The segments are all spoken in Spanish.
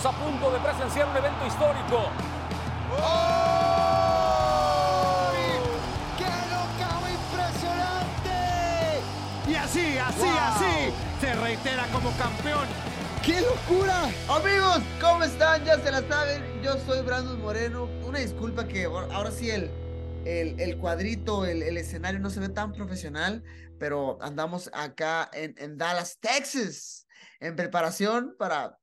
Estamos a punto de presenciar un evento histórico. ¡Qué knockout impresionante! Y así, así, Wow. así, se reitera como campeón. ¡Qué locura! Amigos, ¿cómo están? Ya se la saben. Yo soy Brandon Moreno. Una disculpa que ahora ahora sí el, el, el cuadrito, el, el escenario no se ve tan profesional, pero andamos acá en, en Dallas, Texas, en preparación para,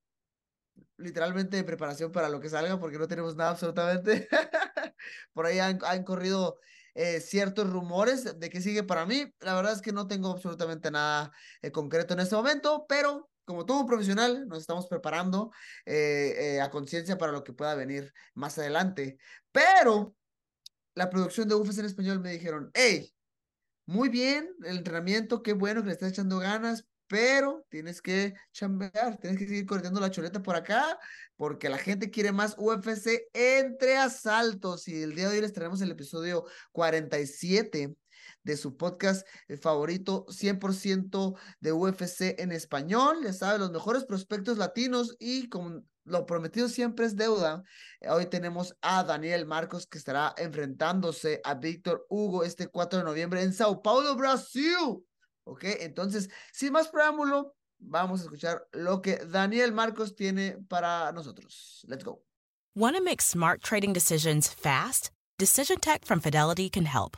literalmente en preparación para lo que salga, porque no tenemos nada absolutamente. Por ahí han, han corrido eh, ciertos rumores de qué sigue para mí. La verdad es que no tengo absolutamente nada eh, concreto en este momento, pero como todo profesional, nos estamos preparando eh, a conciencia para lo que pueda venir más adelante. Pero la producción de UFC en español me dijeron, hey, muy bien el entrenamiento, qué bueno que le estás echando ganas, pero tienes que chambear, tienes que seguir corriendo la chuleta por acá, porque la gente quiere más UFC entre asaltos. Y el día de hoy les traemos el episodio 47 de su podcast eh, favorito, 100% de UFC en español. Ya saben, los mejores prospectos latinos y como lo prometido siempre es deuda. eh, Hoy tenemos a Daniel Marcos que estará enfrentándose a Víctor Hugo este 4 de noviembre en Sao Paulo, Brasil. Ok, entonces, sin más preámbulo, vamos a escuchar lo que Daniel Marcos tiene para nosotros. Let's go. Want to make smart trading decisions fast? Decision Tech from Fidelity can help.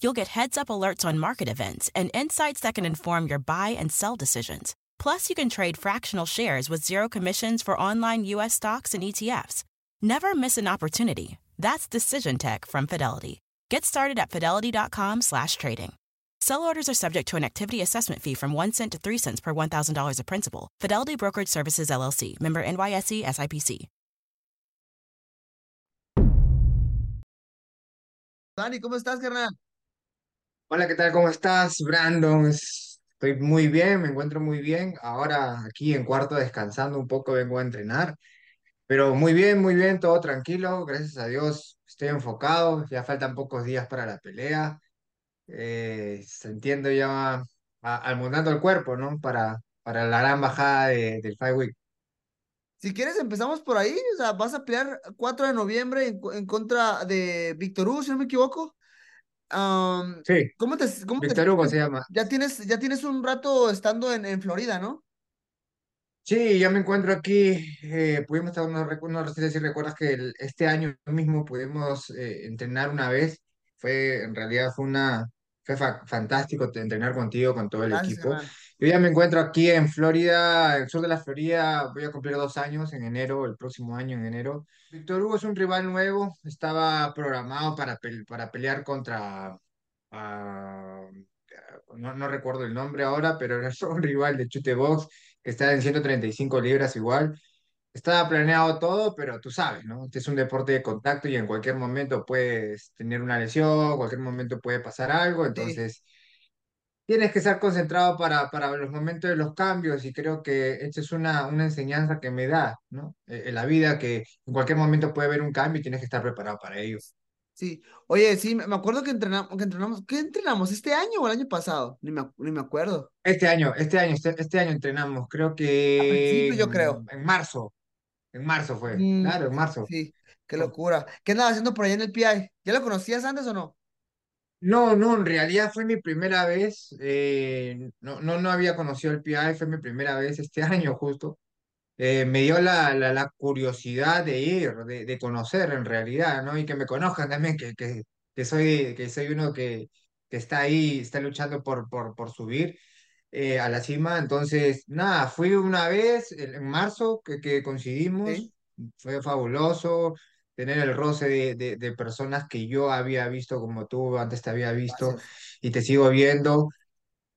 You'll get heads up alerts on market events and insights that can inform your buy and sell decisions. Plus, you can trade fractional shares with zero commissions for online U.S. stocks and ETFs. Never miss an opportunity. That's Decision Tech from Fidelity. Get started at fidelity.com slash trading. Sell orders are subject to an activity assessment fee from 1 cent to 3 cents per $1,000 of principal. Fidelity Brokerage Services, LLC. Member NYSE SIPC. Dani, ¿cómo estás, carnal? Hola, ¿qué tal? ¿Cómo estás, Brandon? Es- Estoy muy bien, me encuentro muy bien. Ahora aquí en cuarto descansando un poco, vengo a entrenar, pero muy bien, muy bien, todo tranquilo, gracias a Dios. Estoy enfocado, ya faltan pocos días para la pelea. Eh, entiendo ya a- almorzando el cuerpo, ¿no? Para, para la gran bajada de- del Fight Week. Si quieres, empezamos por ahí. O sea, vas a pelear 4 de noviembre en, en contra de Víctor Hugo, si no me equivoco. Sí, ¿cómo te, cómo te Víctor Hugo sientes? se llama. Ya tienes, ya tienes un rato estando en, en Florida, ¿no? Sí, yo me encuentro aquí, eh, pudimos estar, no, recu- no sé si recuerdas que el- este año mismo pudimos eh, entrenar una vez, fue, en realidad fue una, fue fa- fantástico entrenar contigo, con todo el Gracias, equipo. carnal. Yo ya me encuentro aquí en Florida, el sur de la Florida, voy a cumplir dos años en enero, el próximo año en enero. Víctor Hugo es un rival nuevo, estaba programado para, pel- para pelear contra, ah, no, no recuerdo el nombre ahora, pero era un rival de chute box que está en 135 libras igual. Estaba planeado todo, pero tú sabes, ¿no? Este es un deporte de contacto y en cualquier momento puedes tener una lesión, cualquier momento puede pasar algo, Sí, entonces tienes que estar concentrado para, para los momentos de los cambios y creo que esta es una, una enseñanza que me da, ¿no? Eh, En la vida que en cualquier momento puede haber un cambio y tienes que estar preparado para ello. sí. Oye, sí, me acuerdo que entrenamos, que entrenamos, ¿qué entrenamos? ¿Este año o el año pasado? Ni me, ni me acuerdo. Este año, este año, este, este año entrenamos, creo A que principio, yo en, creo. en marzo, en marzo fue, Mm, claro, en marzo. sí, qué locura. ¿Qué andabas haciendo por allá en el PI? ¿Ya lo conocías antes o no? No, no, en realidad fue mi primera vez, eh, no, no, no había conocido el PI, fue mi primera vez este año justo. Eh, me dio la, la, la curiosidad de ir, de, de conocer en realidad, ¿no? Y que me conozcan también, que, que, que soy, que soy uno que, que está ahí, está luchando por, por, por subir eh, a la cima. Entonces, nada, fui una vez en, marzo que, que Sí, coincidimos, fue fabuloso tener el roce de, de, de personas que yo había visto como tú antes te había visto gracias. y te sigo viendo.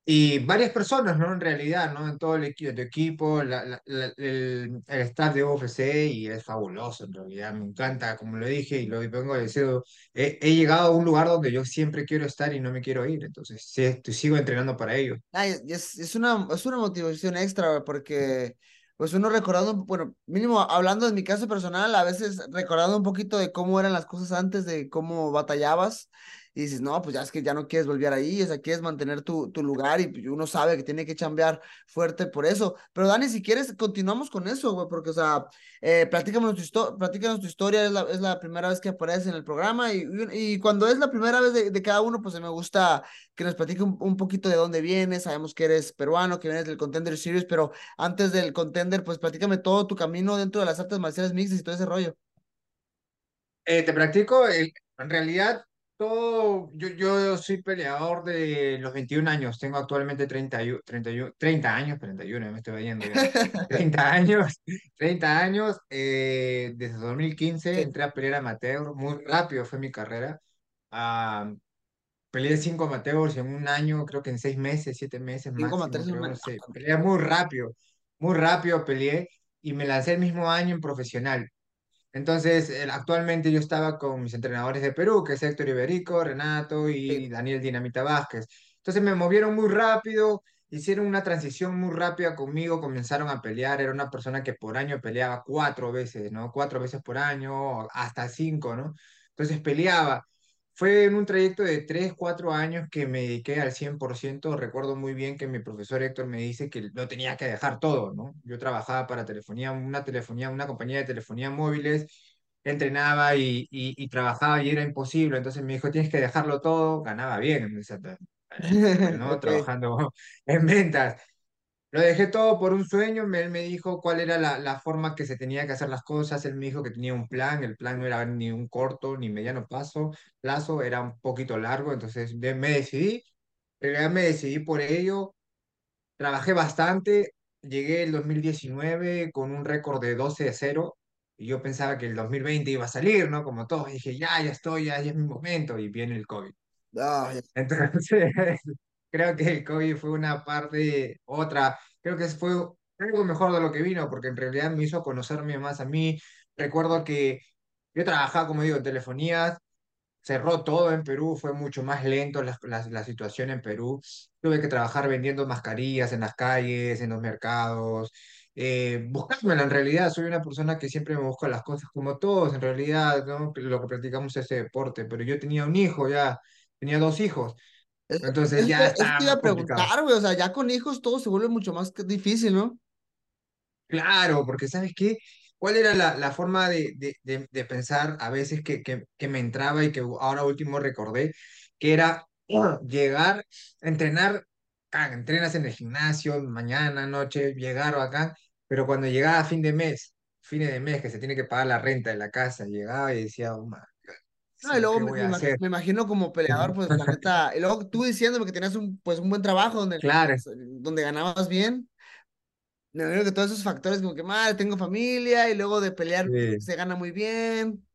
Y varias personas, ¿no? En realidad, ¿no? En todo el, equi- el equipo, la- la- la- el, el staff de UFC y es fabuloso, en realidad, me encanta, como lo dije y lo vengo decir, he, he llegado a un lugar donde yo siempre quiero estar y no me quiero ir, entonces sí, estoy- sigo entrenando para ello. Ay, es, es una, es una motivación extra, porque pues uno recordando, bueno, mínimo hablando de mi caso personal, a veces recordando un poquito de cómo eran las cosas antes, de cómo batallabas, y dices, no, pues ya es que ya no quieres volver ahí, o sea, quieres mantener tu, tu lugar y pues, uno sabe que tiene que chambear fuerte por eso. Pero Dani, si quieres, continuamos con eso, güey, porque, o sea, eh, platícanos tu, tu historia, es la, es la primera vez que apareces en el programa y, y, cuando es la primera vez de, de cada uno, pues me gusta que nos platique un, un poquito de dónde vienes. Sabemos que eres peruano, que vienes del Contender Series, pero antes del Contender, pues platícame todo tu camino dentro de las artes marciales mixtas y todo ese rollo. Eh, te practico, en realidad, todo, yo, yo soy peleador de los 21 años, tengo actualmente 31, 31, 30 años, 31, me estoy ya, 30 años, 30 años, eh, desde 2015 Sí, entré a pelear amateur, muy rápido fue mi carrera, ah, peleé cinco amateurs en un año, creo que en seis meses, siete meses un no sé, peleé muy rápido, muy rápido peleé y me lancé el mismo año en profesional. Entonces, el- actualmente yo estaba con mis entrenadores de Perú, que es Héctor Iberico, Renato y Sí, Daniel Dinamita Vázquez. Entonces me movieron muy rápido, hicieron una transición muy rápida conmigo, comenzaron a pelear. Era una persona que por año peleaba cuatro veces, ¿no? Cuatro veces por año, hasta cinco, ¿no? Entonces peleaba. Fue en un trayecto de tres, cuatro años que me dediqué al 100%. Recuerdo muy bien que mi profesor Héctor me dice que lo tenía que dejar todo, ¿no? Yo trabajaba para telefonía, una telefonía, una compañía de telefonía móviles, entrenaba y, y, y trabajaba y era imposible. Entonces me dijo, tienes que dejarlo todo. Ganaba bien, ¿no? Trabajando en ventas. Lo dejé todo por un sueño, él me dijo cuál era la, la forma que se tenía que hacer las cosas, él me dijo que tenía un plan, el plan no era ni un corto ni mediano plazo, plazo era un poquito largo, entonces me decidí, realidad me decidí por ello, trabajé bastante, llegué el 2019 con un récord de 12 de cero y yo pensaba que el 2020 iba a salir, ¿no? Como todos, dije, ya, ya estoy, ya, ya es mi momento, y viene el COVID. Ah, ya. Entonces, creo que el COVID fue una parte, otra, creo que fue algo mejor de lo que vino, porque en realidad me hizo conocerme más a mí. Recuerdo que yo trabajaba, como digo, en telefonía, cerró todo en Perú, fue mucho más lento la, la, la situación en Perú. Tuve que trabajar vendiendo mascarillas en las calles, en los mercados, eh, en realidad. Soy una persona que siempre me busca las cosas como todos, en realidad, ¿no? Lo que practicamos es ese deporte, pero yo tenía un hijo ya, tenía dos hijos. Entonces eso ya eso estaba te iba a preguntar, güey, o sea, ya con hijos todo se vuelve mucho más difícil, ¿no? Claro, porque ¿sabes qué? ¿Cuál era la, la forma de, de, de, de pensar a veces que, que, que me entraba y que ahora último recordé? Que era llegar, entrenar, ah, entrenas en el gimnasio, mañana, noche, llegar o acá, pero cuando llegaba a fin de mes, fines de mes, que se tiene que pagar la renta de la casa, llegaba y decía, oh, God, No, y luego ¿qué me, imag- imagino como peleador, pues la neta, y luego tú diciéndome que tenías un, pues, un buen trabajo donde, Claro, donde ganabas bien, me imagino que todos esos factores como que, madre, tengo familia, y luego de pelear sí. se gana muy bien.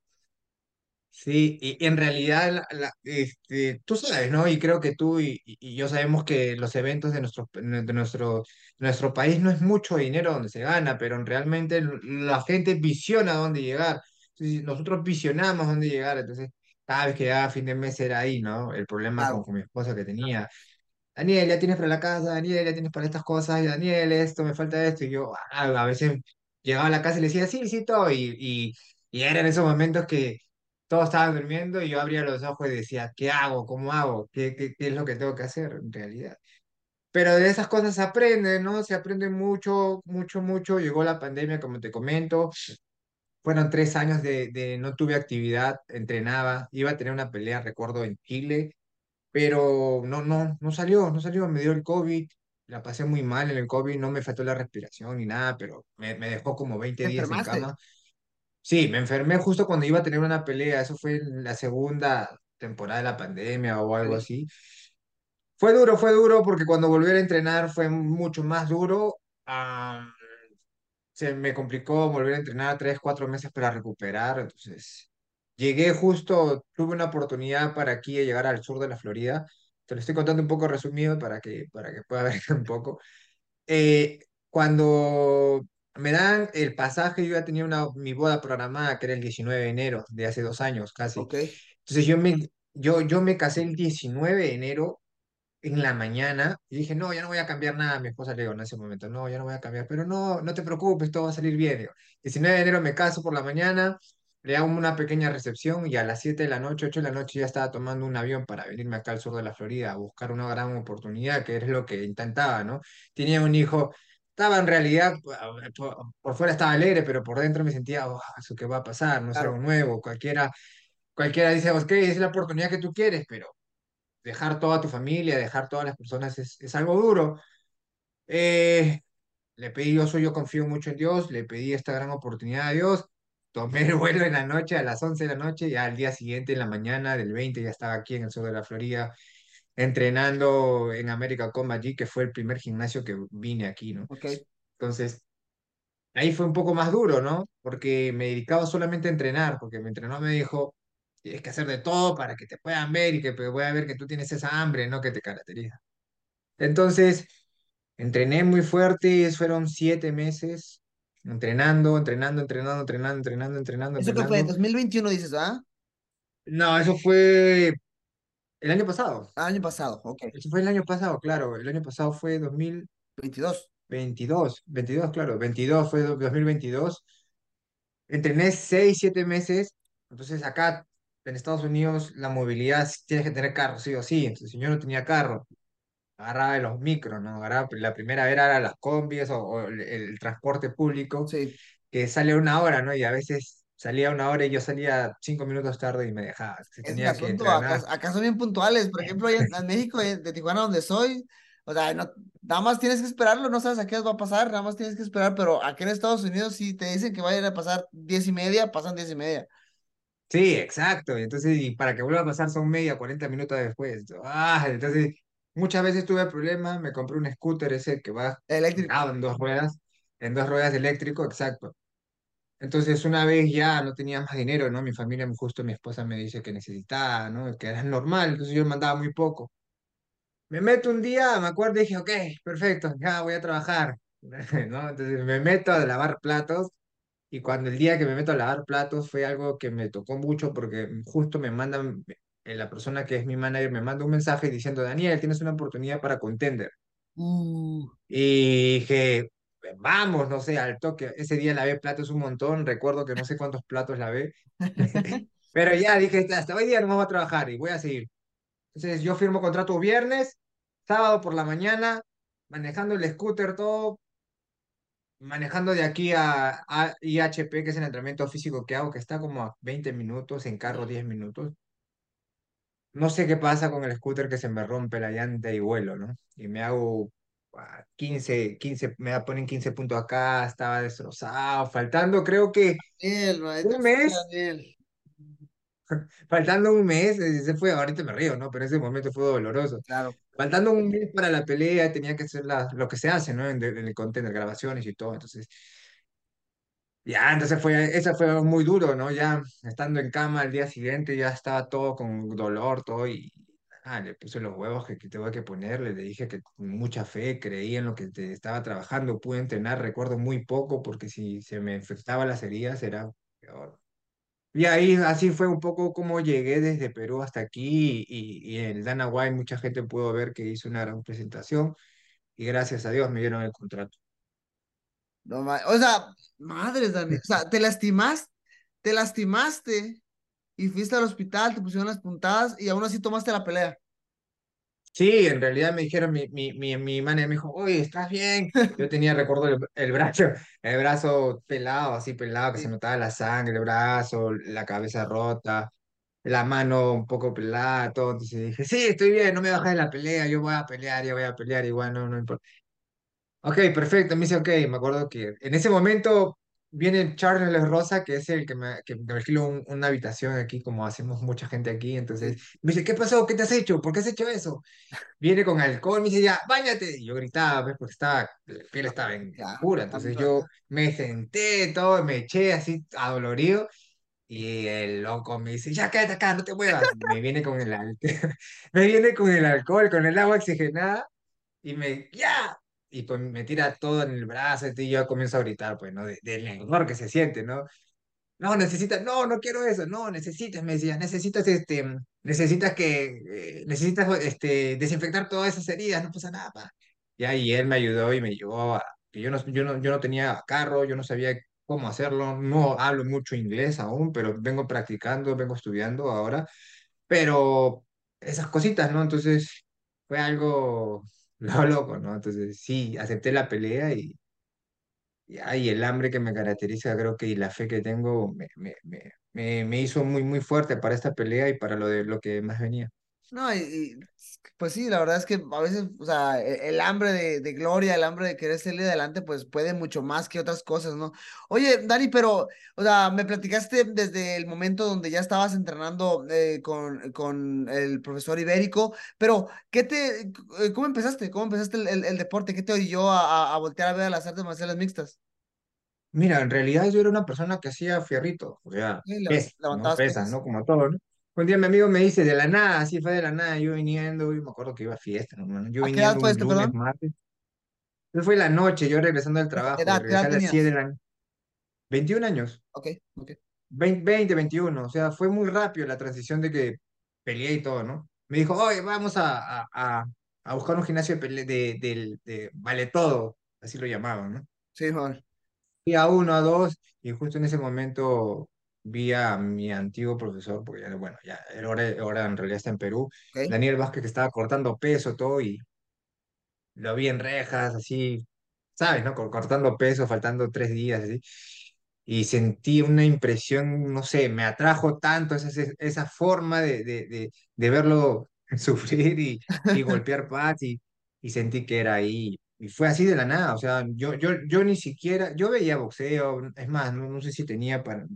Sí, y en realidad, la- la- este, tú sabes, ¿no? Y creo que tú y, y- yo sabemos que los eventos de nuestro, de nuestro, nuestro país no es mucho dinero donde se gana, pero realmente la gente visiona dónde llegar. Entonces, nosotros visionamos dónde llegar, entonces cada vez que llegaba fin de mes era ahí, ¿no? El problema con, Claro. con mi esposa que tenía. Daniel, ya tienes para la casa, Daniel, ya tienes para estas cosas, Daniel, esto, me falta esto, y yo ah, a veces llegaba a la casa y le decía, sí, sí, todo, y, y, y eran esos momentos que todos estaban durmiendo y yo abría los ojos y decía, ¿qué hago? ¿Cómo hago? ¿Qué, qué, qué es lo que tengo que hacer en realidad? Pero de esas cosas se aprende, ¿no? Se aprende mucho, mucho, mucho. Llegó la pandemia, como te comento. Fueron tres años de, de no tuve actividad, entrenaba, iba a tener una pelea, recuerdo, en Chile pero no, no, no salió, no salió, me dio el COVID, la pasé muy mal en el COVID, no me faltó la respiración ni nada, pero me, me dejó como veinte ¿Te días en cama. Sí, me enfermé justo cuando iba a tener una pelea, eso fue en la segunda temporada de la pandemia o algo así. Fue duro, fue duro porque cuando volví a entrenar fue mucho más duro. ah, se me complicó volver a entrenar tres, cuatro meses para recuperar, entonces llegué justo, tuve una oportunidad para aquí llegar al sur de la Florida te lo estoy contando un poco resumido para que, para que pueda ver un poco. Eh, cuando me dan el pasaje, yo ya tenía una, mi boda programada, que era el 19 de enero, de hace dos años casi. Ok. Entonces yo me, yo, yo me casé el 19 de enero en la mañana y dije, no, ya no voy a cambiar nada. Mi esposa le digo en ese momento, no, ya no voy a cambiar, pero no, no te preocupes, todo va a salir bien. Digo, 19 de enero me caso por la mañana, le hago una pequeña recepción y a las 7 de la noche, 8 de la noche ya estaba tomando un avión para venirme acá al sur de la Florida a buscar una gran oportunidad, que es lo que intentaba, ¿no? Tenía un hijo, estaba en realidad, por, por fuera estaba alegre, pero por dentro me sentía, oh, eso qué va a pasar, no es algo Claro. nuevo, cualquiera, cualquiera dice, ok, es la oportunidad que tú quieres, pero dejar toda tu familia, dejar todas las personas es, es algo duro. Eh, le pedí, yo soy, yo confío mucho en Dios, le pedí esta gran oportunidad a Dios, tomé el vuelo en la noche, a las 11 de la noche, ya al día siguiente, en la mañana del 20, ya estaba aquí en el sur de la Florida, entrenando en América Combat Gym, que fue el primer gimnasio que vine aquí, ¿no? Ok. Entonces, ahí fue un poco más duro, ¿no? Porque me dedicaba solamente a entrenar, porque mi entrenador me dijo, tienes que hacer de todo para que te puedan ver y que puedan ver que tú tienes esa hambre, ¿no? Que te caracteriza. Entonces, entrené muy fuerte, fueron siete meses entrenando, entrenando, entrenando, entrenando, entrenando, entrenando, ¿Eso qué fue? entrenando. 2021 dices, ¿ah? No, eso fue el año pasado. Año pasado, ok. Eso fue el año pasado, claro. El año pasado fue 22. 2022, 22, claro, 22 fue do- 2022. Entrené seis, siete meses. Entonces acá en Estados Unidos la movilidad tienes que tener carro, sí o sí. Entonces yo no tenía carro. agarraba de los micros, ¿no? Agarraba, la primera era las combis o, o el, el transporte público, Sí. que sale una hora, ¿no? Y a veces salía una hora y yo salía cinco minutos tarde y me dejaba. Si tenía que acá, acá son bien puntuales. Por ejemplo, en, en México, eh, de Tijuana, donde soy, o sea, no, nada más tienes que esperarlo, no sabes a qué hora va a pasar, nada más tienes que esperar, pero aquí en Estados Unidos, si te dicen que vayan a pasar diez y media, pasan diez y media. Sí, exacto. Entonces, y para que vuelva a pasar son media, 40 minutos después. Ah, entonces, muchas veces tuve problemas, me compré un scooter ese que va Eléctrico. en dos ruedas, en dos ruedas eléctrico, exacto. Entonces, una vez ya no tenía más dinero, ¿no? Mi familia, justo mi esposa me dice que necesitaba, ¿no? Que era normal, entonces yo mandaba muy poco. Me meto un día, me acuerdo y dije, ok, perfecto, ya voy a trabajar, ¿no? Entonces me meto a lavar platos y cuando el día que me meto a lavar platos fue algo que me tocó mucho porque justo me mandan, eh, la persona que es mi manager me manda un mensaje diciendo, Daniel, tienes una oportunidad para contender. Uh, Y dije, vamos, no sé, al toque. Ese día lavé platos un montón, recuerdo que no sé cuántos platos lavé, pero ya dije, hasta hoy día no vamos a trabajar y voy a seguir. Entonces yo firmo contrato viernes, sábado por la mañana, manejando el scooter, todo, manejando de aquí a, a IHP, que es el entrenamiento físico que hago, que está como a 20 minutos, en carro 10 minutos. No sé qué pasa con el scooter que se me rompe la llanta y vuelo, ¿no? Y me hago ah, 15, 15, me ponen 15 puntos acá, estaba destrozado, faltando creo que Daniel, un mes, Daniel. faltando un mes, eh, se fue, ahorita me río, ¿no? Pero ese momento fue doloroso. Claro. Faltando un mes para la pelea, tenía que hacer la, lo que se hace, ¿no? En, en el content, grabaciones y todo, entonces Ya, entonces fue, eso fue muy duro, ¿no? Ya estando en cama al día siguiente, ya estaba todo con dolor, todo, y ah, le puse los huevos que, que tuve que ponerle, le dije que con mucha fe, creí en lo que te estaba trabajando, pude entrenar, recuerdo muy poco, porque si se me infectaban las heridas era peor. Y ahí así fue un poco como llegué desde Perú hasta aquí, y, y en el Dana White mucha gente pudo ver que hice una gran presentación, y gracias a Dios me dieron el contrato. O sea, madres, Daniel. O sea, te lastimaste, te lastimaste y fuiste al hospital, te pusieron las puntadas y aún así tomaste la pelea. Sí, en realidad me dijeron, mi, mi, mi, mi manager me dijo, oye, ¿estás bien? Yo tenía, recuerdo, el, el brazo, el brazo pelado, así pelado, que se notaba la sangre, el brazo, la cabeza rota, la mano un poco pelada, todo. Entonces dije, sí, estoy bien, no me bajes de la pelea, yo voy a pelear, yo voy a pelear, igual no, no importa. Ok, perfecto, me dice, ok, me acuerdo que en ese momento viene Charles Rosa, que es el que me, que me alquiló un- una habitación aquí, como hacemos mucha gente aquí, entonces me dice, ¿qué pasó? ¿Qué te has hecho? ¿Por qué has hecho eso? viene con alcohol, me dice ya, báñate. Y yo gritaba, ¿ves? Porque estaba, la piel estaba en pura. Entonces yo me senté, todo, me eché así adolorido. Y el loco me dice, ya quédate acá, no te muevas. Me viene con el, me viene con el alcohol, con el agua oxigenada y me, ya. Y pues me tira todo en el brazo y yo comienzo a gritar, pues, ¿no? De- del dolor que se siente, ¿no? No, necesitas, no, no quiero eso, no, necesitas, me decía, necesitas, este, necesitas que, eh, necesitas, este, desinfectar todas esas heridas, no pasa nada, pa. Ya, y él me ayudó y me llevó a, que yo no, yo no, yo no tenía carro, yo no sabía cómo hacerlo, no hablo mucho inglés aún, pero vengo practicando, vengo estudiando ahora, pero esas cositas, ¿no? Entonces, fue algo, lo loco, ¿no? Entonces, sí, acepté la pelea y y ay, el hambre que me caracteriza, creo que y la fe que tengo me, me, me, me, me hizo muy, muy fuerte para esta pelea y para lo de lo que más venía. No, y, y, pues sí, la verdad es que a veces, o sea, e- el, hambre de, de gloria, el hambre de querer salir adelante, pues puede mucho más que otras cosas, ¿no? Oye, Dani, pero, o sea, me platicaste desde el momento donde ya estabas entrenando eh, con, con el profesor Ibérico, pero, ¿qué te, eh, cómo empezaste? ¿Cómo empezaste el, el, el deporte? ¿Qué te orilló a, a, voltear a ver a las artes marciales mixtas? Mira, en realidad yo era una persona que hacía fierrito, o sea, Sí, pesas, ¿no? pesas. ¿no? Como todo, ¿no? Un día mi amigo me dice, de la nada, así fue de la nada, yo viniendo, y me acuerdo que iba a fiesta, ¿no? hermano? Yo ¿A qué edad fue esto, lunes, perdón? martes. Eso fue la noche, yo regresando del trabajo, ¿Edad? ¿Qué regresé edad a las 7 de la 21 años. Ok, ok. 20, 20, 21, o sea, fue muy rápido la transición de que peleé y todo, ¿no? Me dijo, oye, vamos a, a, a, a buscar un gimnasio de, pele- de, del- de vale todo, así lo llamaban, ¿no? Sí, Juan. Fui a uno, a dos, y justo en ese momento vi a mi antiguo profesor, porque ya, bueno, ya, él ahora, ahora en realidad está en Perú. Daniel Vázquez, que estaba cortando peso, todo, y lo vi en rejas, así, ¿sabes, no? Cor- Cortando peso, faltando tres días, así. Y sentí una impresión, no sé, me atrajo tanto esa, esa forma de, de, de, de verlo sufrir y, y golpear pads y, y sentí que era ahí. Y fue así de la nada, o sea, yo, yo, yo ni siquiera, yo veía boxeo, es más, no, no sé si tenía para,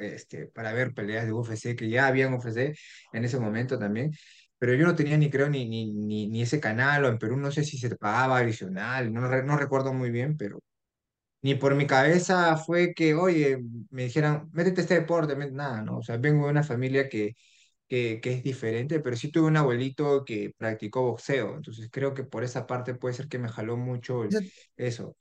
este, para ver peleas de UFC, que ya habían UFC en ese momento también, pero yo no tenía ni creo ni, ni, ni, ni ese canal, o en Perú no sé si se pagaba adicional, no, no recuerdo muy bien, pero ni por mi cabeza fue que, oye, me dijeran, métete a este deporte, nada, ¿no? O sea, vengo de una familia que, que, que es diferente, pero sí tuve un abuelito que practicó boxeo, entonces creo que por esa parte puede ser que me jaló mucho el- Eso,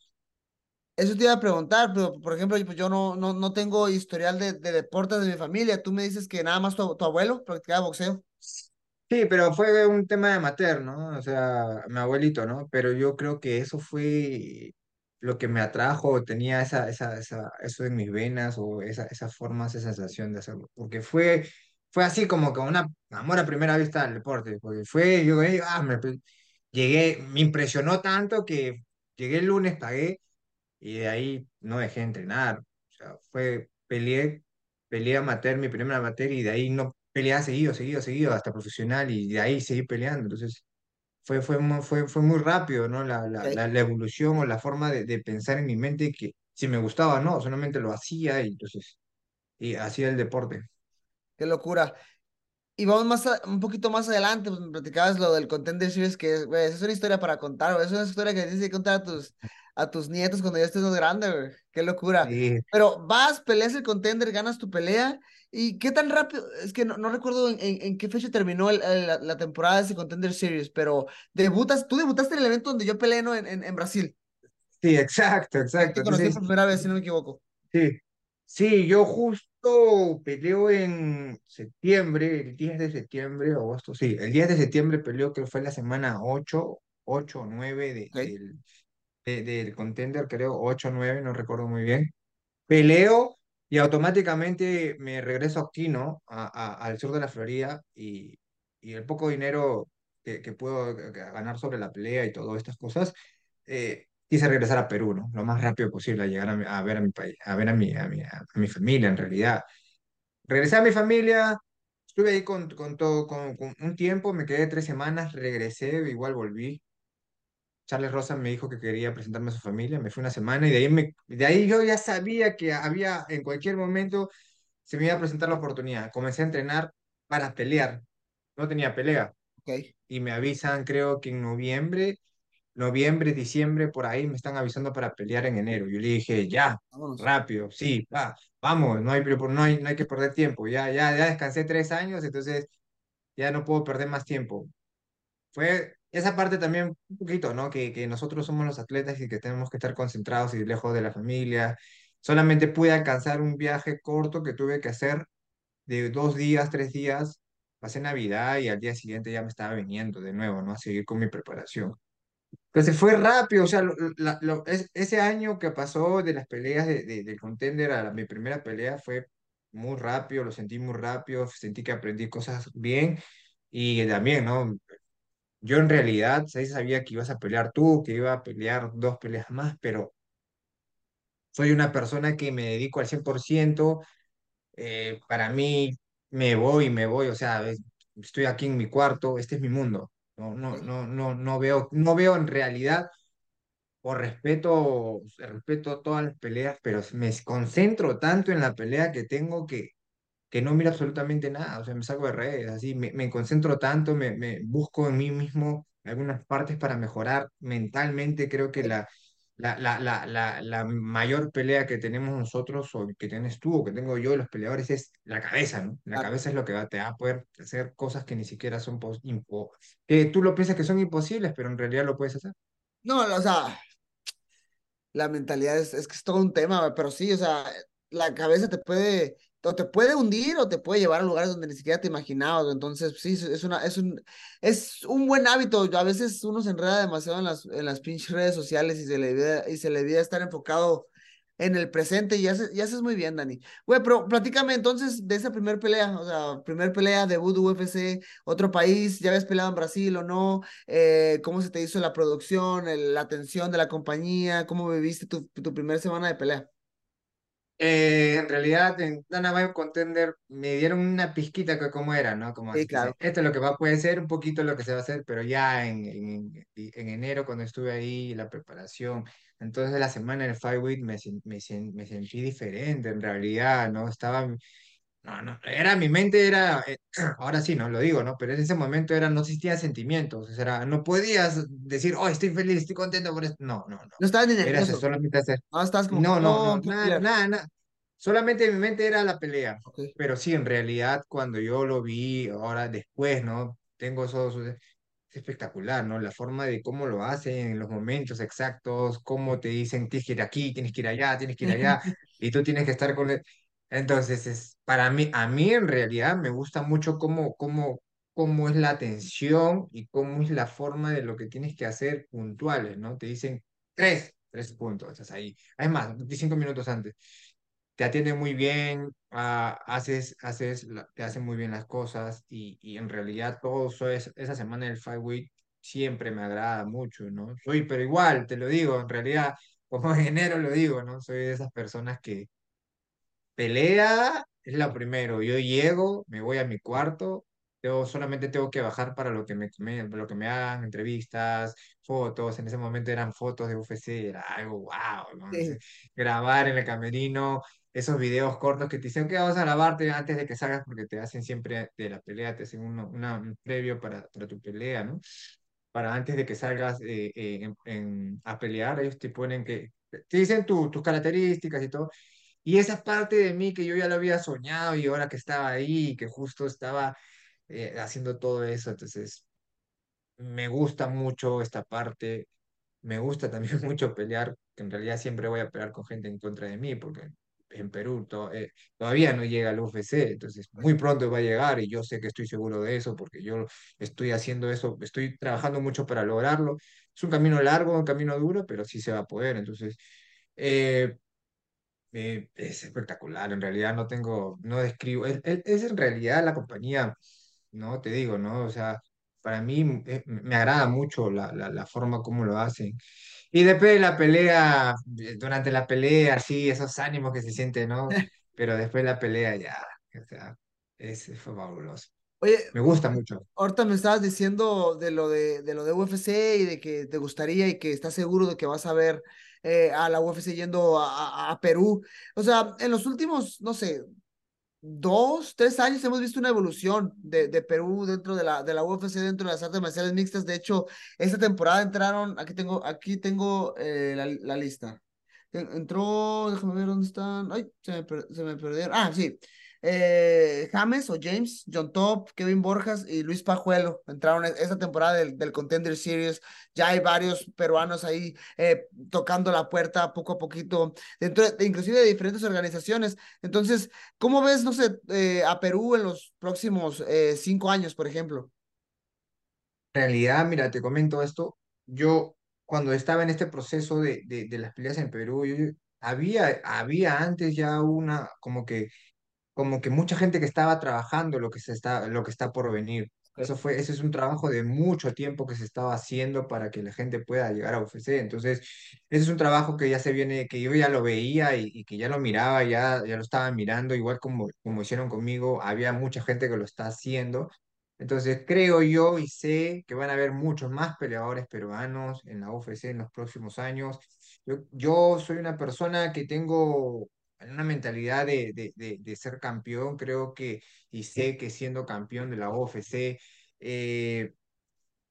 eso. te iba a preguntar, pero por ejemplo, yo, pues, yo no, no, no tengo historial de, de deportes de mi familia. Tú me dices que nada más tu, tu abuelo practicaba boxeo. Sí, pero fue un tema de amateur, ¿no? O sea, mi abuelito, ¿no? Pero yo creo que eso fue lo que me atrajo, tenía esa, esa, esa, eso en mis venas o esa, esa forma, esa sensación de hacerlo. Porque fue, fue así como que una amor a primera vista al deporte. Porque fue, yo eh, ah, me, llegué, me impresionó tanto que llegué el lunes, pagué y de ahí no dejé de entrenar. O sea, fue, peleé, peleé amateur, mi primer amateur, y de ahí no peleaba seguido, seguido, seguido, hasta profesional, y de ahí seguí peleando. Entonces, fue, fue, fue, fue muy rápido, ¿no? La, la, Ok, la, la evolución o la forma de, de pensar en mi mente que si me gustaba, no, solamente lo hacía y entonces, y hacía el deporte. qué locura. Y vamos más a- un poquito más adelante, pues me platicabas lo del Contender Series, que es, es una historia para contar, Es una historia que tienes que contar a tus, a tus nietos cuando ya estés más grande, güey. Qué locura. Sí, Pero vas, peleas el Contender, ganas tu pelea. ¿Y qué tan rápido? Es que no, no recuerdo en, en, en qué fecha terminó el- el- la, la temporada de ese Contender Series, pero debutas, tú debutaste en el evento donde yo peleé, ¿no? En, Brasil. sí, exacto, exacto. te conocí Entonces, por primera vez, si no me equivoco. sí, sí, yo justo peleo en septiembre, el 10 de septiembre, agosto, sí, el 10 de septiembre peleó que fue la semana 8 8 o 9 de, del, de- del contender, creo, 8 o 9, no recuerdo muy bien. Peleo y automáticamente me regreso aquí, ¿no? A, a- al sur de la Florida y, y el poco dinero que, que puedo ganar sobre la pelea y todas estas cosas, eh, quise regresar a Perú, ¿no? Lo más rápido posible a llegar a, a ver a mi país, a ver a mi, a mi, a mi familia en realidad. Regresé a mi familia, estuve ahí con, con todo, con, con un tiempo, me quedé tres semanas, regresé, igual volví. Charles Rosa me dijo que quería presentarme a su familia, me fui una semana y de ahí, me, de ahí yo ya sabía que había, en cualquier momento se me iba a presentar la oportunidad. Comencé a entrenar para pelear, no tenía pelea y me avisan creo que en noviembre, noviembre, diciembre, por ahí me están avisando para pelear en enero. Yo le dije, ya, vámonos. rápido, sí, va. vamos, no hay, no hay, no hay que perder tiempo, ya, ya, ya descansé tres años, entonces ya no puedo perder más tiempo. Fue esa parte también un poquito, ¿no? Que, nosotros somos los atletas y que tenemos que estar concentrados y lejos de la familia. Solamente pude alcanzar un viaje corto que tuve que hacer de dos días, tres días. Pasé Navidad y al día siguiente ya me estaba viniendo de nuevo, ¿no? A seguir con mi preparación. Entonces fue rápido, o sea, ese año que pasó de las peleas de, de- del contender a mi primera pelea fue muy rápido, lo sentí muy rápido, sentí que aprendí cosas bien y también, ¿no? Yo en realidad, sabía que ibas a pelear tú, que iba a pelear dos peleas más, pero soy una persona que me dedico al 100%, eh, para mí me voy, me voy, o sea, es- estoy aquí en mi cuarto, este es mi mundo. No, no, no, no, no veo, no veo en realidad o respeto, respeto todas las peleas, pero me concentro tanto en la pelea que tengo que, que no miro absolutamente nada, o sea, me saco de redes, así, me, me concentro tanto, me, me busco en mí mismo algunas partes para mejorar mentalmente, creo que la, la, la, la, la, mayor pelea que tenemos nosotros, o que tienes tú, o que tengo yo, los peleadores, es la cabeza, ¿no? La cabeza es lo que va, te va a poder hacer cosas que ni siquiera son, que tú lo piensas que son imposibles, pero en realidad lo puedes hacer. No, o sea, la mentalidad es, es que es todo un tema, pero sí, o sea, la cabeza te puede, o te puede hundir o te puede llevar a lugares donde ni siquiera te imaginabas. Entonces, sí, es una, es un, es un buen hábito. A veces uno se enreda demasiado en las, en las pinches redes sociales y se le olvida, y se le estar enfocado en el presente y haces, haces muy bien, Dani. Güey, pero platícame entonces de esa primer pelea, o sea, primer pelea, debut de UFC, otro país, ¿ya habías peleado en Brasil o no? Eh, ¿cómo se te hizo la producción, el- la atención de la compañía? ¿Cómo viviste tu, tu primera semana de pelea? Eh, en realidad, en Dana White Contender me dieron una pizquita que cómo era, ¿no? Como Sí, claro. esto es lo que va, puede ser, un poquito lo que se va a hacer, pero ya en, en, en enero, cuando estuve ahí, la preparación, entonces la semana del Fight Week me, me, me sentí diferente, en realidad, ¿no? Estaba, no, no, era, mi mente era, eh, ahora sí, no lo digo, ¿no? Pero en ese momento era, no existían sentimientos, o sea, era- no podías decir, oh, estoy feliz, estoy contento por esto, no, no, no. No estabas ni Era eso, nervioso. solamente hacer. No, como No, no, oh, no, nada, nada, nada. Solamente en mi mente era la pelea. Pero sí, en realidad, cuando yo lo vi, ahora después, ¿no? Tengo esos, es espectacular, ¿no? La forma de cómo lo hacen, en los momentos exactos, cómo te dicen, tienes que ir aquí, tienes que ir allá, tienes que ir allá, y tú tienes que estar con él. Entonces, es, para mí, a mí en realidad me gusta mucho cómo, cómo, cómo es la atención y cómo es la forma de lo que tienes que hacer puntuales, ¿no? Te dicen tres, tres puntos, estás ahí. Es más, cinco minutos antes te atiende muy bien, ah, haces, haces, te hacen muy bien las cosas y, y en realidad todo eso es, esa semana del Fight Week siempre me agrada mucho, ¿no? Soy, pero igual, te lo digo, en realidad, como en enero lo digo, ¿no? Soy de esas personas que Pelea es lo primero. Yo llego, me voy a mi cuarto, yo solamente tengo que bajar para lo que me, me- lo que me hagan, entrevistas, fotos. En ese momento eran fotos de UFC, era algo wow, ¿no? Sí, Entonces, grabar en el camerino, esos videos cortos que te dicen que vas a grabarte antes de que salgas, porque te hacen siempre de la pelea, te hacen uno, una, un previo para, para tu pelea, ¿no? Para antes de que salgas eh, eh, en- en- a pelear, ellos te ponen que, te dicen tu- tus características y todo. Y esa parte de mí que yo ya lo había soñado y ahora que estaba ahí, que justo estaba eh, haciendo todo eso, entonces me gusta mucho esta parte, me gusta también mucho pelear, que en realidad siempre voy a pelear con gente en contra de mí, porque en Perú to- eh, todavía no llega al UFC, entonces muy pronto va a llegar y yo sé que estoy seguro de eso, porque yo estoy haciendo eso, estoy trabajando mucho para lograrlo. Es un camino largo, un camino duro, pero sí se va a poder, entonces... eh, eh, es espectacular, en realidad no tengo, no describo, es, es- es en realidad la compañía, ¿no? Te digo, ¿no? O sea, para mí eh, me agrada mucho la, la, la forma como lo hacen. Y después de la pelea, eh, durante la pelea, sí, esos ánimos que se sienten, ¿no? Pero después de la pelea ya, o sea, es, fue fabuloso. Oye, Me gusta mucho. ahorita me estabas diciendo de lo de, de lo de UFC y de que te gustaría y que estás seguro de que vas a ver eh, a la UFC yendo a, a- Perú. O sea, en los últimos, no sé, dos, tres años hemos visto una evolución de, de Perú dentro de la, de la UFC, dentro de las artes marciales mixtas. De hecho, esta temporada entraron, aquí tengo, aquí tengo eh, la, la lista. Entró, déjame ver dónde están. Ay, se me, se me perdieron. Ah, sí. Eh, James o James, John Top, Kevin Borjas y Luis Pajuelo entraron esta temporada del, del Contender Series. Ya hay varios peruanos ahí eh, tocando la puerta poco a poquito, dentro de, inclusive de diferentes organizaciones. Entonces, ¿cómo ves, no sé, eh, a Perú en los próximos cinco años, por ejemplo? En realidad, mira, te comento esto. Yo, cuando estaba en este proceso de, de, de las peleas en Perú, había, había antes ya una, como que como que mucha gente que estaba trabajando lo que se está, lo que está por venir. Eso fue, ese es un trabajo de mucho tiempo que se estaba haciendo para que la gente pueda llegar a UFC. Entonces, ese es un trabajo que ya se viene, que yo ya lo veía y, y que ya lo miraba, ya, ya lo estaba mirando, igual como, como hicieron conmigo, había mucha gente que lo está haciendo. Entonces, creo yo y sé que van a haber muchos más peleadores peruanos en la UFC en los próximos años. Yo, yo soy una persona que tengo una mentalidad de, de, de, de ser campeón, creo que, y sé que siendo campeón de la UFC, eh,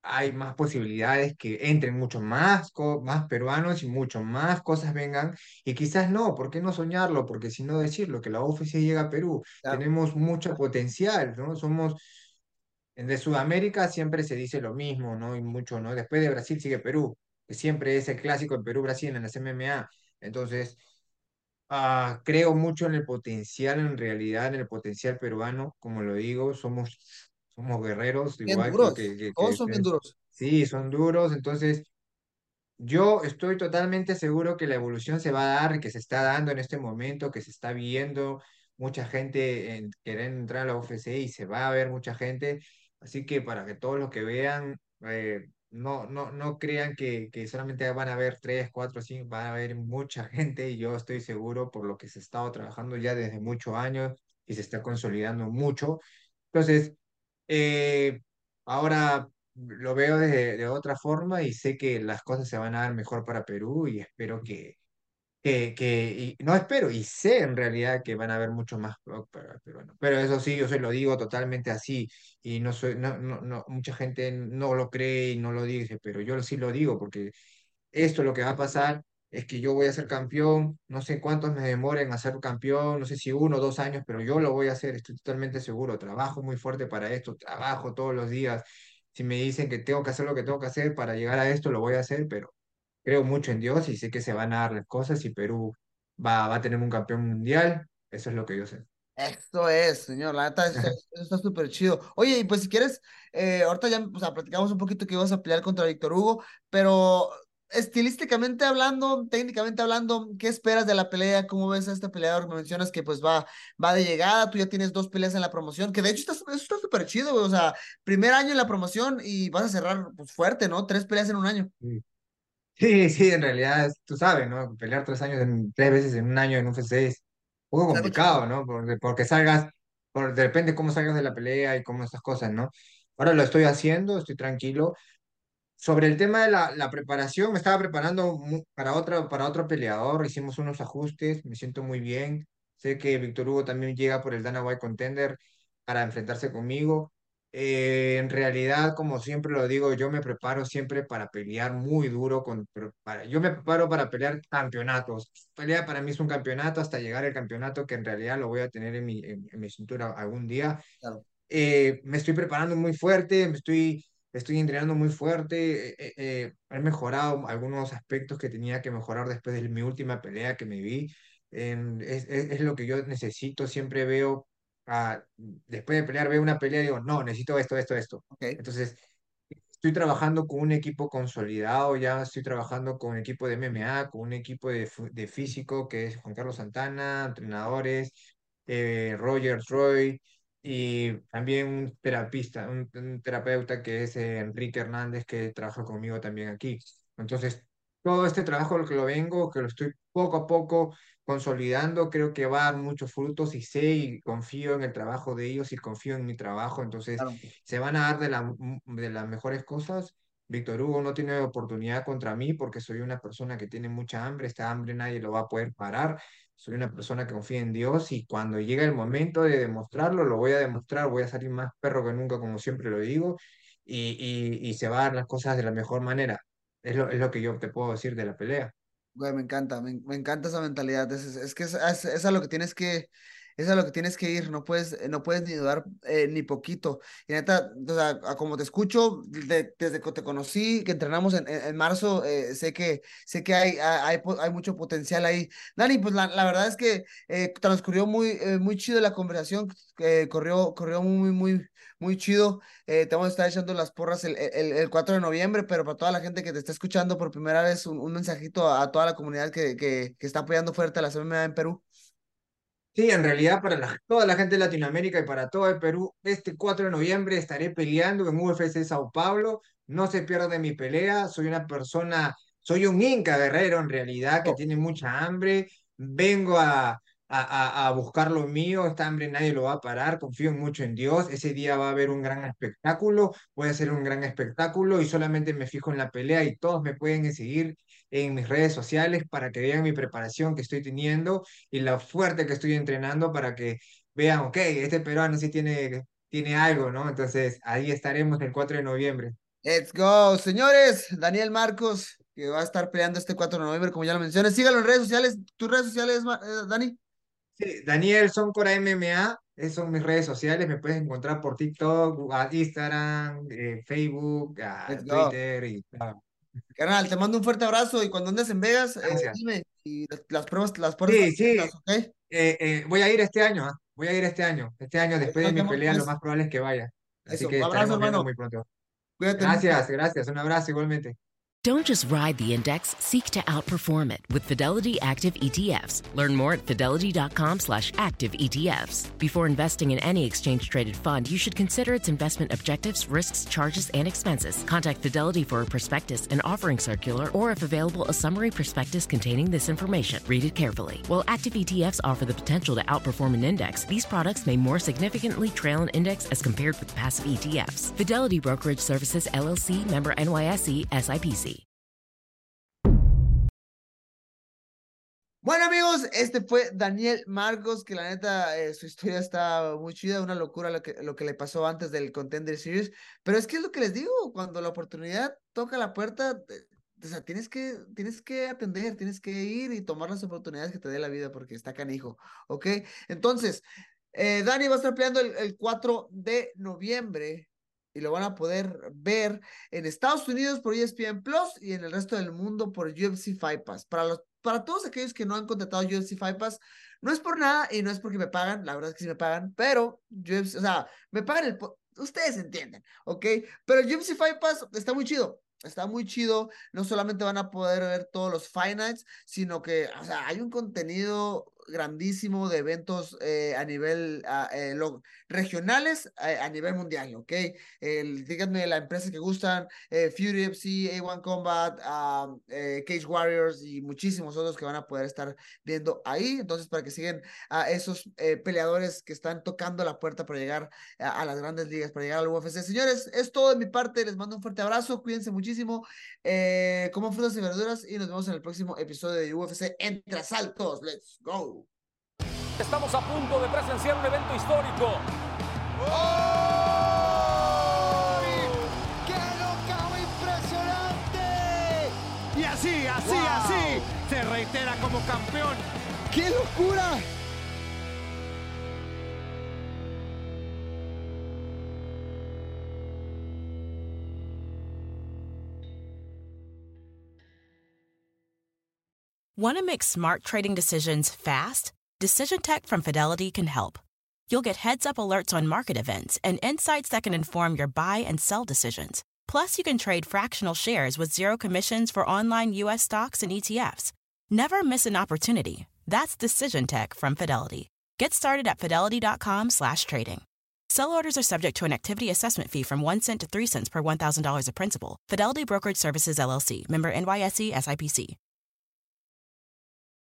hay más posibilidades que entren mucho más, más peruanos y mucho más cosas vengan. Y quizás no, ¿por qué no soñarlo? Porque si no decirlo, que la UFC llega a Perú, Claro. tenemos mucho potencial, ¿no? Somos, de Sudamérica siempre se dice lo mismo, ¿no? Y mucho, ¿no? Después de Brasil sigue Perú, que siempre es el clásico en Perú-Brasil en las MMA. Entonces, Ah, creo mucho en el potencial, en realidad, en el potencial peruano, como lo digo, somos, somos guerreros, Bien igual duros, que, que, todos que- son bien duros. sí, son duros, entonces yo estoy totalmente seguro que la evolución se va a dar, que se está dando en este momento, que se está viendo mucha gente en, querer entrar a la UFC y se va a ver mucha gente. Así que para que todos los que vean, eh, no, no, no crean que, que solamente van a ver tres, cuatro, cinco, van a haber mucha gente y yo estoy seguro por lo que se ha estado trabajando ya desde muchos años y se está consolidando mucho. Entonces, eh, ahora lo veo de, de otra forma y sé que las cosas se van a dar mejor para Perú y espero que, que, que y no espero, y sé en realidad que van a haber mucho más peruanos. Pero eso sí, yo se lo digo totalmente así y no soy, no, no, no, mucha gente no lo cree y no lo dice, pero yo sí lo digo porque esto lo que va a pasar es que yo voy a ser campeón, no sé cuántos me demoren a ser campeón, no sé si uno o dos años, pero yo lo voy a hacer, estoy totalmente seguro, trabajo muy fuerte para esto, trabajo todos los días. Si me dicen que tengo que hacer lo que tengo que hacer para llegar a esto, lo voy a hacer, pero creo mucho en Dios y sé que se van a dar las cosas y Perú va, va a tener un campeón mundial, eso es lo que yo sé. Esto es, señor, la neta, eso, eso está súper chido. Oye, y pues si quieres, eh, ahorita ya, o sea, platicamos un poquito que ibas a pelear contra Víctor Hugo, pero estilísticamente hablando, técnicamente hablando, ¿qué esperas de la pelea? ¿Cómo ves a este peleador? Me mencionas que pues va, va de llegada, tú ya tienes dos peleas en la promoción, que de hecho está, eso está súper chido, güey, o sea, primer año en la promoción y vas a cerrar pues fuerte, ¿no? Tres peleas en un año. Sí, sí, sí, en realidad, tú sabes, ¿no? Pelear tres años, en, tres veces en un año en un UFC es un poco complicado, ¿no? Porque, porque salgas, por, depende cómo salgas de la pelea y cómo estas cosas, ¿no? Ahora lo estoy haciendo, estoy tranquilo. Sobre el tema de la, la preparación, me estaba preparando para otra, para otro peleador, hicimos unos ajustes, me siento muy bien. Sé que Víctor Hugo también llega por el Dana White Contender para enfrentarse conmigo. Eh, en realidad, como siempre lo digo, yo me preparo siempre para pelear muy duro. Con, para, yo me preparo para pelear campeonatos. Pelea para mí es un campeonato hasta llegar al campeonato que en realidad lo voy a tener en mi, en en mi cintura algún día Claro, eh, me estoy preparando muy fuerte, me estoy, estoy entrenando muy fuerte, eh, eh, he mejorado algunos aspectos que tenía que mejorar después de mi última pelea que me vi. Es, es, es lo que yo necesito, siempre veo, ah, después de pelear, veo una pelea y digo, no, necesito esto, esto, esto. ok, Entonces, estoy trabajando con un equipo consolidado, ya estoy trabajando con un equipo de MMA, con un equipo de, de físico que es Juan Carlos Santana, entrenadores, eh, Roger Roy y también un terapista, un, un terapeuta que es eh, Enrique Hernández que trabaja conmigo también aquí. Entonces, todo este trabajo lo que lo vengo, que lo estoy poco a poco consolidando, creo que va a dar muchos frutos y sé y confío en el trabajo de ellos y confío en mi trabajo, entonces claro. se van a dar de, la, de las mejores cosas. Víctor Hugo no tiene oportunidad contra mí porque soy una persona que tiene mucha hambre, esta hambre nadie lo va a poder parar. Soy una persona que confía en Dios y cuando llegue el momento de demostrarlo, lo voy a demostrar, voy a salir más perro que nunca, como siempre lo digo, y, y, y se van a dar las cosas de la mejor manera. Es lo, es lo que yo te puedo decir de la pelea. Güey, me encanta, me, me encanta esa mentalidad. Es, es, es que es, es, es a lo que tienes que, es a lo que tienes que ir, no puedes, no puedes ni dudar eh, ni poquito. Y neta, o sea, como te escucho, de- desde que te conocí, que entrenamos en, en, marzo, eh, sé que, sé que hay, hay, hay mucho potencial ahí. Dani, pues la, la verdad es que eh, transcurrió muy, eh, muy chido la conversación, eh, corrió, corrió muy, muy, muy chido. Eh, te vamos a estar echando las porras el, el, el 4 de noviembre, pero para toda la gente que te está escuchando por primera vez, un, un mensajito a, a toda la comunidad que, que, que está apoyando fuerte a la MMA en Perú. Sí, en realidad para la- toda la gente de Latinoamérica y para todo el Perú, este 4 de noviembre estaré peleando en UFC Sao Paulo. No se pierda mi pelea. Soy una persona, soy un Inca guerrero en realidad que Oh. tiene mucha hambre. Vengo a, a, a buscar lo mío. Esta hambre nadie lo va a parar. Confío mucho en Dios. Ese día va a haber un gran espectáculo. Voy a hacer un gran espectáculo y solamente me fijo en la pelea y todos me pueden seguir en mis redes sociales para que vean mi preparación que estoy teniendo y lo fuerte que estoy entrenando para que vean, ok, este peruano sí tiene, tiene algo, ¿no? Entonces ahí estaremos el 4 de noviembre. Let's go, señores. Daniel Marcos, que va a estar peleando este 4 de noviembre, como ya lo mencioné. Sígalo en redes sociales. ¿Tus redes sociales, eh, Dani? Sí, Daniel Soncora MMA, esas son mis redes sociales, me puedes encontrar por TikTok, Instagram, eh, Facebook. Twitter y. Carnal, te mando un fuerte abrazo y cuando andes en Vegas, eh, dime. Y las, las pruebas, las puertas Sí, sí, abiertas, ¿ok? eh, eh, voy a ir este año, ¿ah? Voy a ir este año. Este año, después de mi pelea, lo pues. más probable es que vaya. Así Eso, que un abrazo, hermano. muy pronto. Cuídate mucho. Gracias, gracias. Un abrazo igualmente. Don't just ride the index, seek to outperform it with Fidelity Active ETFs. Learn more at fidelity.com slash active ETFs. Before investing in any exchange traded fund, you should consider its investment objectives, risks, charges, and expenses. Contact Fidelity for a prospectus, an offering circular, or if available, a summary prospectus containing this information. Read it carefully. While active ETFs offer the potential to outperform an index, these products may more significantly trail an index as compared with passive ETFs. Fidelity Brokerage Services LLC member NYSE SIPC. Bueno, amigos, este fue Daniel Marcos, que la neta, eh, su historia está muy chida, una locura lo que, lo que le pasó antes del Contender Series. Pero es que es lo que les digo, cuando la oportunidad toca la puerta, eh, o sea, tienes que, tienes que atender, tienes que ir y tomar las oportunidades que te dé la vida, porque está canijo, ¿ok? Entonces, eh, Dani va a estar peleando el, el 4 de noviembre y lo van a poder ver en Estados Unidos por ESPN Plus y en el resto del mundo por UFC Fight Pass. Para los para todos aquellos que no han contratado UFC Fight Pass, no es por nada y no es porque me pagan, la verdad es que sí me pagan, pero UFC, o sea, me pagan el, ustedes entienden, ¿ok? Pero UFC Fight Pass está muy chido, está muy chido, no solamente van a poder ver todos los Fight Nights, sino que, o sea, hay un contenido grandísimo de eventos eh, a nivel a, eh, lo, regionales a, a, nivel mundial, ¿ok? El, díganme la empresa que gustan, eh, Fury FC, A1 Combat, uh, Cage Warriors y muchísimos otros que van a poder estar viendo ahí. Entonces, para que sigan a esos eh, peleadores que están tocando la puerta para llegar a, las grandes ligas, para llegar al UFC. Señores, es todo de mi parte. Les mando un fuerte abrazo. Cuídense muchísimo. Eh, como frutas y verduras y nos vemos en el próximo episodio de UFC Entre Asaltos. Let's go. Estamos a punto de presenciar un evento histórico. ¡Oh! ¡Qué knockout impresionante! Y así, así, wow. así, se reitera como campeón. ¡Qué locura! Want to make smart trading decisions fast? Decision Tech from Fidelity can help. You'll get heads up alerts on market events and insights that can inform your buy and sell decisions. Plus, you can trade fractional shares with zero commissions for online U.S. stocks and ETFs. Never miss an opportunity. That's Decision Tech from Fidelity. Get started at fidelity.com slash trading. Sell orders are subject to an activity assessment fee from 1 cent to 3 cents per $1,000 of principal. Fidelity Brokerage Services, LLC. Member NYSE SIPC.